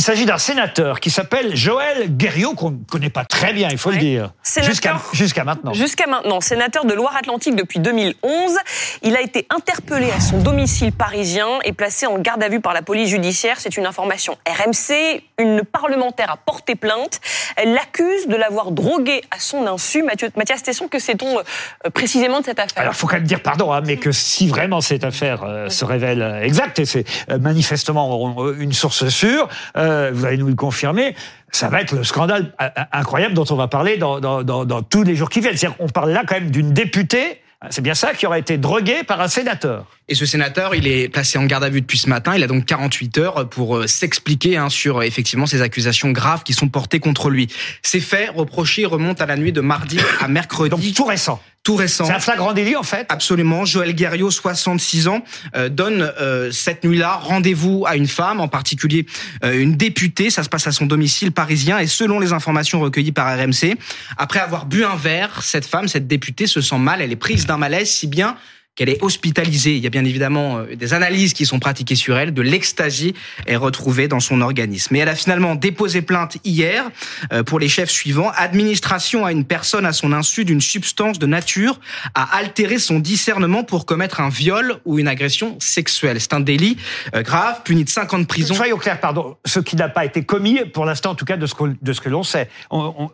Il s'agit d'un sénateur qui s'appelle Joël Guerriot, qu'on ne connaît pas très bien, il faut le dire. Jusqu'à jusqu'à maintenant. Jusqu'à maintenant. Sénateur de Loire-Atlantique depuis 2011. Il a été interpellé à son domicile parisien et placé en garde à vue par la police judiciaire. C'est une information RMC. Une parlementaire a porté plainte. Elle l'accuse de l'avoir drogué à son insu. Mathias Tesson, que sait-on euh, précisément de cette affaire Alors, il faut quand même dire, pardon, hein, mais que si vraiment cette affaire euh, se révèle exacte, et c'est manifestement une source sûre, euh, vous allez nous le confirmer, ça va être le scandale incroyable dont on va parler dans, dans, dans, dans tous les jours qui viennent. C'est-à-dire qu'on parle là quand même d'une députée c'est bien ça qui aurait été drogué par un sénateur. Et ce sénateur, il est placé en garde à vue depuis ce matin. Il a donc 48 heures pour euh, s'expliquer hein, sur euh, effectivement ces accusations graves qui sont portées contre lui. Ces faits reprochés remontent à la nuit de mardi à mercredi. Donc tout récent. Tout récent. C'est un flagrant délit en fait. Absolument. Joël Guerriot, 66 ans, euh, donne cette nuit-là rendez-vous à une femme, en particulier une députée. Ça se passe à son domicile parisien et selon les informations recueillies par RMC, après avoir bu un verre, cette femme, cette députée se sent mal. Elle est prise d'un malaise si bien qu'elle est hospitalisée. Il y a bien évidemment euh, des analyses qui sont pratiquées sur elle. De l'ecstasy est retrouvée dans son organisme. Mais elle a finalement déposé plainte hier euh, pour les chefs suivants. Administration à une personne à son insu d'une substance de nature à altérer son discernement pour commettre un viol ou une agression sexuelle. C'est un délit euh, grave, puni de 5 ans de prison. Soyons clairs, pardon. Ce qui n'a pas été commis, pour l'instant en tout cas, de ce que, de ce que l'on sait.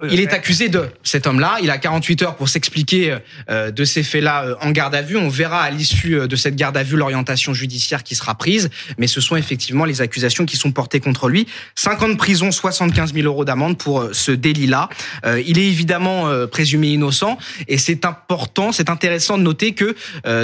Il est accusé de cet homme-là. Il a 48 heures pour s'expliquer de ces faits-là en garde à vue. On verra à l'issue euh, de cette garde à vue l'orientation judiciaire qui sera prise, mais ce sont effectivement les accusations qui sont portées contre lui. 5 ans de prison, 75 000 euros d'amende pour euh, ce délit-là. Euh, il est évidemment présumé innocent et c'est important, c'est intéressant de noter que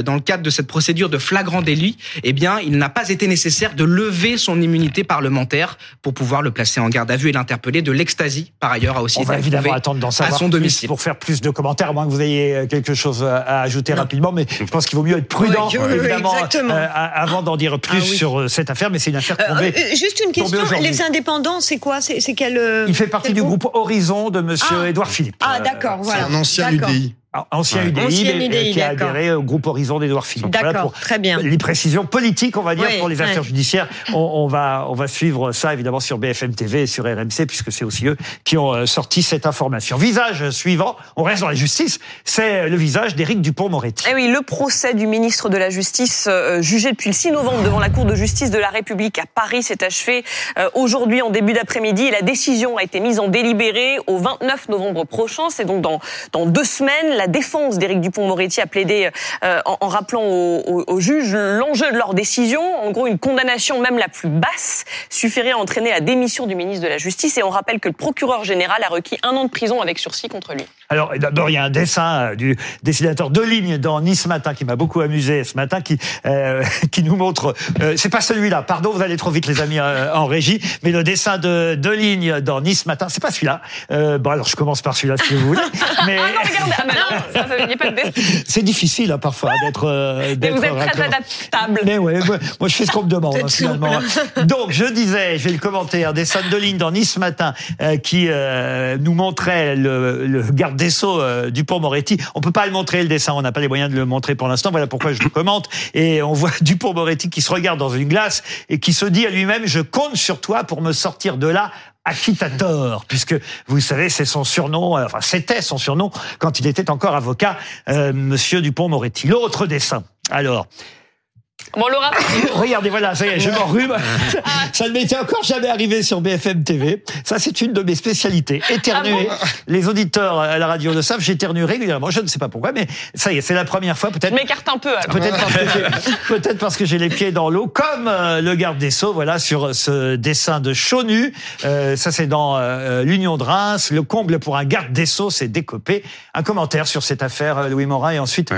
dans le cadre de cette procédure de flagrant délit, eh bien, il n'a pas été nécessaire de lever son immunité parlementaire pour pouvoir le placer en garde à vue et l'interpeller. De l'extasie, par ailleurs, a aussi On va évidemment attendre d'en savoir son domicile. pour faire plus de commentaires, à moins que vous ayez quelque chose à ajouter rapidement, mais je pense qu'il vaut mieux être prudent, évidemment, euh, avant d'en dire plus ah sur euh, cette affaire, mais c'est une affaire tombée. Euh, juste une question, les indépendants, c'est quoi? C'est quel Il fait partie du groupe? Horizon de Monsieur ah. Édouard Philippe. Ah d'accord, voilà. C'est un ancien UDI. Ancien UDI, qui a adhéré au groupe Horizon d'Edouard Philippe. D'accord, très bien. Les précisions politiques, on va dire, pour les affaires judiciaires. On, on, va, on va suivre ça, évidemment, sur BFM TV et sur RMC, puisque c'est aussi eux qui ont euh, sorti cette information. Visage suivant, on reste dans la justice, c'est le visage d'Éric Dupont-Moretti. Eh oui, le procès du ministre de la Justice, euh, jugé depuis le 6 novembre devant la Cour de justice de la République à Paris, s'est achevé euh, aujourd'hui en début d'après-midi. La décision a été mise en délibéré au 29 novembre prochain. C'est donc dans, dans deux semaines la défense d'Éric Dupont-Moretti a plaidé euh, en, rappelant aux, juges l'enjeu de leur décision. En gros, une condamnation même la plus basse suffirait à entraîner la démission du ministre de la Justice. Et on rappelle que le procureur général a requis un an de prison avec sursis contre lui. Alors d'abord, il y a un dessin euh, du dessinateur de ligne dans Nice Matin qui m'a beaucoup amusé ce matin, qui euh, qui nous montre. c'est pas celui-là. Pardon, vous allez trop vite, les amis en régie. Mais le dessin de de ligne dans Nice Matin, c'est pas celui-là. bon, alors je commence par celui-là si vous voulez. Mais ah non, regardez, ah, non, c'est difficile hein, parfois d'être. Euh, mais vous êtes très adaptable. Mais ouais, moi, je fais ce qu'on me demande hein, finalement. Donc je disais, je vais le commenter, un dessin de ligne dans Nice matin euh, qui euh, nous montrait le, le garde des sceaux Dupont-Moretti. On peut pas le montrer le dessin, on n'a pas les moyens de le montrer pour l'instant. Voilà pourquoi je le commente. Et on voit Dupont-Moretti qui se regarde dans une glace et qui se dit à lui-même je compte sur toi pour me sortir de là Acquitator, puisque vous savez, c'est son surnom, euh, enfin c'était son surnom quand il était encore avocat, euh, Monsieur Dupont-Moretti. L'autre dessin. Alors, Bon, Laura. Regardez, voilà, ça y est, je m'enrhume. Ah. Ça ne m'était encore jamais arrivé sur BFM TV. Ça, c'est une de mes spécialités. Éternuer. Ah les auditeurs à la radio le savent, j'éternue régulièrement. Je ne sais pas pourquoi, mais ça y est, c'est la première fois. Peut-être. M'écarte un peu. Peut-être parce que peut-être parce que j'ai les pieds dans l'eau, comme euh, le garde des sceaux. Voilà, sur ce dessin de Chonu. Euh, ça, c'est dans euh, l'Union de Reims. Le comble pour un garde des sceaux, c'est décopé. Un commentaire sur cette affaire, Louis Morin, et ensuite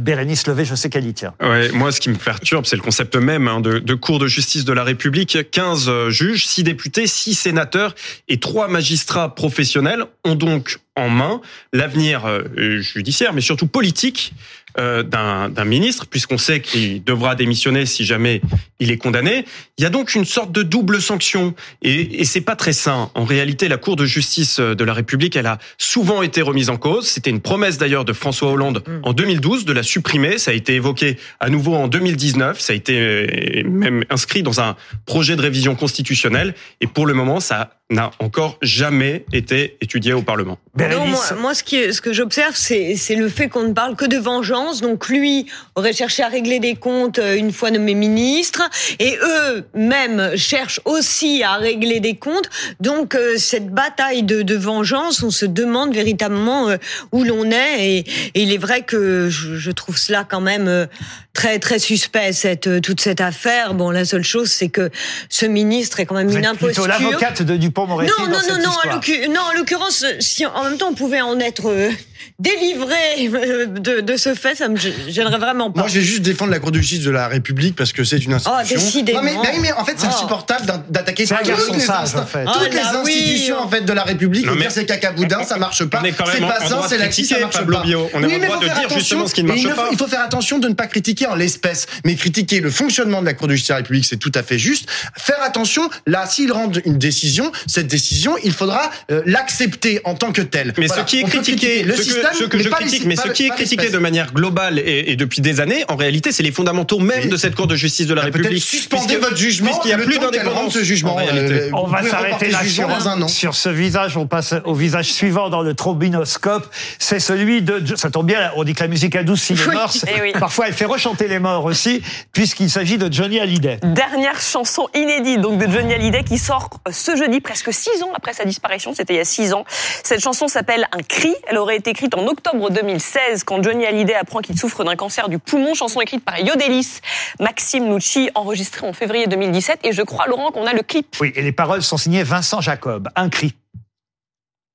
Bérénice Levé. Je sais qu'elle y tient. Ouais, moi, ce qui me c'est le concept même hein, de, de Cour de justice de la République. 15 juges, 6 députés, 6 sénateurs et 3 magistrats professionnels ont donc en main l'avenir euh, judiciaire, mais surtout politique euh, d'un ministre, puisqu'on sait qu'il devra démissionner si jamais il est condamné. Il y a donc une sorte de double sanction, et, et c'est pas très sain. En réalité, la Cour de justice de la République, elle a souvent été remise en cause. C'était une promesse d'ailleurs de François Hollande Mm. en 2012 de la supprimer. Ça a été évoqué à nouveau en 2019. Ça a été euh, même inscrit dans un projet de révision constitutionnelle, et pour le moment, ça n'a encore jamais été étudié au Parlement. Non, moi, moi, ce, qui, ce que j'observe, c'est c'est le fait qu'on ne parle que de vengeance. Donc lui aurait cherché à régler des comptes euh, une fois nommé ministre, et eux-mêmes cherchent aussi à régler des comptes. Donc euh, cette bataille de, de vengeance, on se demande véritablement euh, où l'on est. Et, et il est vrai que je, je trouve cela quand même euh, très très suspect cette toute cette affaire. Bon, la seule chose, c'est que ce ministre est quand même vous une êtes plutôt imposture. l'avocate de Dupont-Moretti Non, dans non, cette non, histoire. non, en l'occurrence, si en même temps on pouvait en être euh, délivré euh, de, de ce fait, ça me gê- gênerait vraiment pas. Moi, je vais juste défendre la Cour de justice de la République parce que c'est une institution. Oh, décidément. Non, mais, mais, mais en fait, c'est Oh. insupportable d'attaquer toutes les sage, insta- en fait. toutes Oh les là, oui. institutions en fait de la République. Non, et mais- dire c'est cacaboudin, ça marche pas. C'est même en- pas en ça, droit c'est laxiste, ça marche Pablo pas. Bio. On en oui, mais droit faut de faire dire attention. justement ce qui ne marche il pas. faut- Il faut faire attention de ne pas critiquer en l'espèce, mais critiquer le fonctionnement de la Cour de justice de la République, c'est tout à fait juste. Faire attention, là, s'ils rendent une décision, cette décision, il faudra euh, l'accepter en tant que telle. Mais Voilà. ce qui est critiqué, le système, ce que mais je pas les- critique, mais ce qui est critiqué de manière globale et, et depuis des années, en réalité, c'est les fondamentaux même Oui. de cette Cour de justice de la Peut-être République. suspendez votre jugement, puisqu'il y a plus d'indépendance ce jugement. en réalité. euh, On va s'arrêter là sur, un an. sur ce visage. On passe au visage suivant dans le trombinoscope. C'est celui de. Ça tombe bien, on dit que la musique est douce s'il est Oui. mort. Eh oui. Parfois, elle fait rechanter les morts aussi, puisqu'il s'agit de Johnny Hallyday. Dernière chanson inédite donc de Johnny Hallyday qui sort ce jeudi, presque six ans après sa disparition. C'était il y a six ans. Cette chanson s'appelle Un cri. Elle aurait été écrite en octobre 2016 quand Johnny Hallyday apprend qu'il souffre d'un cancer du poumon. Chanson écrite par Yodelis, Maxime Nucci, enregistrée en février 2017. Et je crois, Laurent, qu'on a le clip. Oui, et les paroles sont signées Vincent Jacob. Un cri.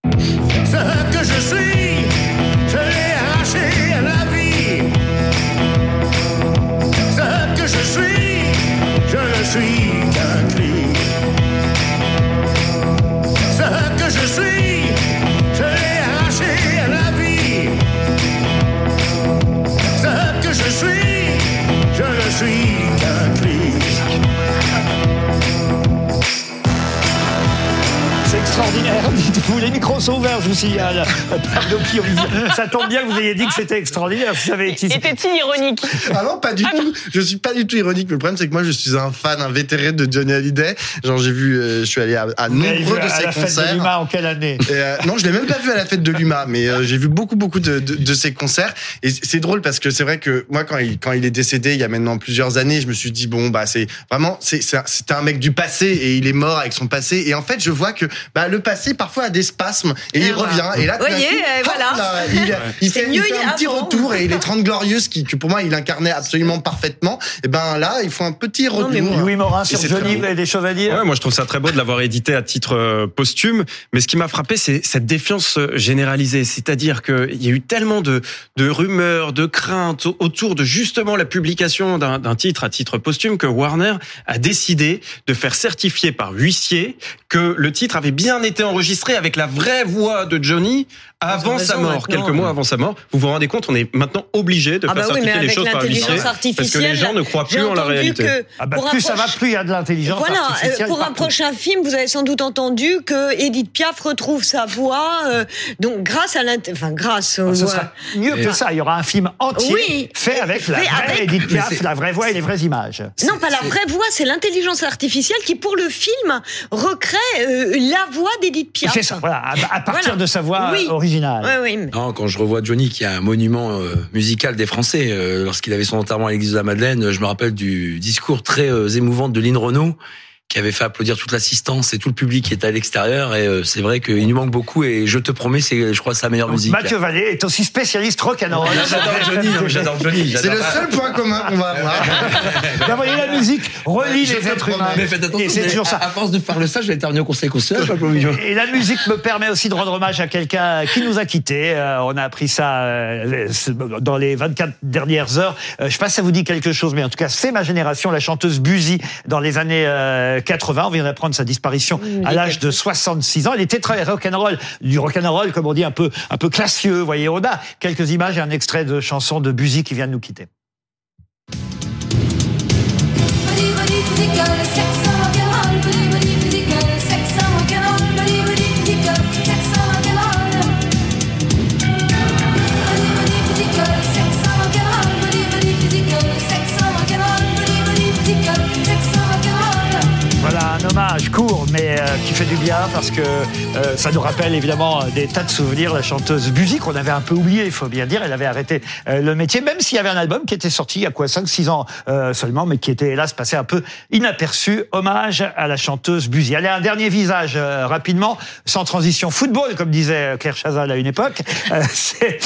Ce que je suis, extraordinaire, dites-vous. Les micros sont ouverts, je vous signale. Ça tombe bien que vous ayez dit que c'était extraordinaire. Si ça avait été... Était-il ironique? Ah non, pas du tout. Je suis pas du tout ironique. Mais le problème, c'est que moi, je suis un fan, un vétéran de Johnny Hallyday. Genre, j'ai vu, euh, je suis allé à, à nombreux de à ses la fête de concerts. l'humain en quelle année? Et, euh, non, je l'ai même pas vu à la fête de l'UMA, mais euh, j'ai vu beaucoup, beaucoup de, de, de ses concerts. Et c'est drôle parce que c'est vrai que moi, quand il, quand il est décédé, il y a maintenant plusieurs années, je me suis dit bon, bah c'est vraiment, c'est c'est un- c'était un mec du passé et il est mort avec son passé. Et en fait, je vois que bah le passé parfois a des spasmes et il Ah, voilà. revient. Et là, Voyez, coup, hop voilà. là, il, fait, il mieux fait un petit retour et les 30 glorieuses qui, que pour moi, il incarnait absolument parfaitement. Et ben là, il faut un petit retour. Louis Morin Et sur c'est Johnny, à dire Ouais, moi je trouve ça très beau de l'avoir édité à titre euh, posthume, mais ce qui m'a frappé, c'est cette défiance euh, généralisée. C'est-à-dire qu'il y a eu tellement de, de rumeurs, de craintes au- autour de justement la publication d'un titre à titre posthume que Warner a décidé de faire certifier par huissier que le titre avait bien été enregistré avec la vraie voix de Johnny avant Ils ont sa mort, quelques mois avant sa mort. Vous vous rendez compte, on est maintenant obligé de Ah faire bah oui, mais certifier les choses par huissier l'intelligence parce que les gens ne croient plus en la réalité. que Ah bah, pour un plus ça va, plus il y a de l'intelligence Voilà, euh, artificielle pour un partout. prochain film, vous avez sans doute entendu que Edith Piaf retrouve sa voix, euh, donc grâce à l'int, enfin grâce au. Ah, Ce sera mieux que ça. Il y aura un film entier Oui. fait avec la vraie avec- Edith Piaf, la vraie voix et les vraies images. Non, pas la vraie voix, c'est l'intelligence artificielle qui, pour le film, recrée euh, la voix d'Edith Piaf. C'est ça, voilà, à, à partir Voilà. de sa voix Oui. originale. Oui, oui. mais- Non, quand je revois Johnny, qui est un monument euh, musical des Français, euh, lorsqu'il avait son enterrement à l'église de la Madeleine, je me rappelle du discours très euh, émouvant de Lynn Renault, qui avait fait applaudir toute l'assistance et tout le public qui était à l'extérieur. Et euh, c'est vrai qu'il nous manque beaucoup. Et je te promets, c'est, je crois, sa meilleure Donc, musique. Mathieu Vallée est aussi spécialiste rock'n'roll. J'adore Johnny, mais j'adore Johnny. C'est le seul point commun qu'on va avoir. Vous voyez, la musique relie Je les êtres humains. Mais faites attention, Et c'est toujours ça. à force de faire ça, je vais terminer au conseil constitutionnel. Et la musique me permet aussi de rendre hommage à quelqu'un qui nous a quittés. Euh, on a appris ça euh, dans les 24 dernières heures. Euh, je sais pas si ça vous dit quelque chose, mais en tout cas, c'est ma génération, la chanteuse Buzy dans les années euh, 80. On vient d'apprendre sa disparition à l'âge de 66 ans. Il était très rock'n'roll, du rock'n'roll, comme on dit, un peu, un peu classieux. Vous voyez, on a quelques images et un extrait de chanson de Buzy qui vient de nous quitter. Qui fait du bien parce que euh, ça nous rappelle évidemment des tas de souvenirs. La chanteuse Buzy qu'on avait un peu oublié, il faut bien dire, elle avait arrêté euh, le métier, même s'il y avait un album qui était sorti il y a quoi 5-6 ans euh, seulement, mais qui était hélas passé un peu inaperçu. Hommage à la chanteuse Buzy. Allez, un dernier visage euh, rapidement, sans transition. Football, comme disait Claire Chazal à une époque, euh, c'est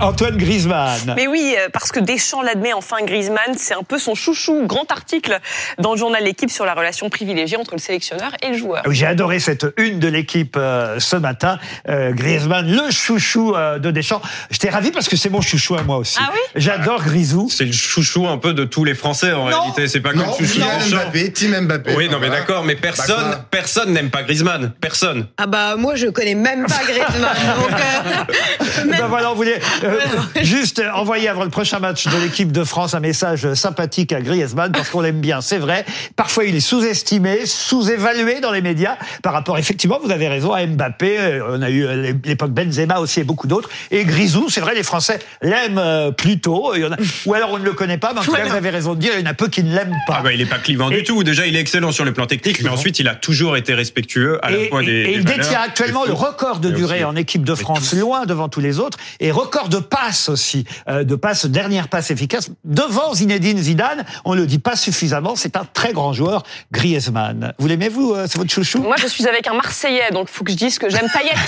Antoine Griezmann. Mais oui, euh, parce que Deschamps l'admet enfin Griezmann, c'est un peu son chouchou. Grand article dans le journal L'équipe sur la relation privilégiée entre le sélectionneur et le joueur. Ah Oui, J'ai adoré cette une de l'équipe euh, ce matin. Euh, Griezmann, le chouchou euh, de Deschamps. J'étais ravi parce que c'est mon chouchou à moi aussi. Ah oui J'adore Grisou. C'est le chouchou un peu de tous les Français en Non. réalité. C'est pas comme le chouchou de. Mbappé, Team Mbappé. Oui, non, mais d'accord, mais personne, personne n'aime pas Griezmann. Personne. Ah bah moi je connais même pas Griezmann. donc, euh, même- Ben voilà, on voulait euh, juste euh, envoyer avant le prochain match de l'équipe de France un message sympathique à Griezmann parce qu'on l'aime bien, c'est vrai. Parfois, il est sous-estimé, sous-évalué dans les médias par rapport, effectivement, vous avez raison, à Mbappé. Euh, On a eu euh, l'époque Benzema aussi et beaucoup d'autres. Et Grisou, c'est vrai, les Français l'aiment euh, plutôt. Il y en a, ou alors on ne le connaît pas, mais en tout cas, vous avez raison de dire, il y en a peu qui ne l'aiment pas. Ah bah, il est pas clivant Et- du tout. Déjà, il est excellent sur le plan technique, mais ensuite, il a toujours été respectueux à la Et, fois des. et des il valeurs, détient actuellement le record de durée aussi- en équipe de France, loin devant tous les autres, et record de passes aussi, euh, de passes, dernière passe efficace, devant Zinedine Zidane. On le dit pas suffisamment, c'est un très grand joueur, Griezmann. Vous l'aimez, vous euh, C'est votre chouchou Moi, je suis avec un Marseillais, donc il faut que je dise que j'aime Payet.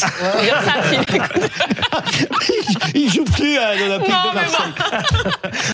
Il joue plus à l'Olympique Non, de Marseille.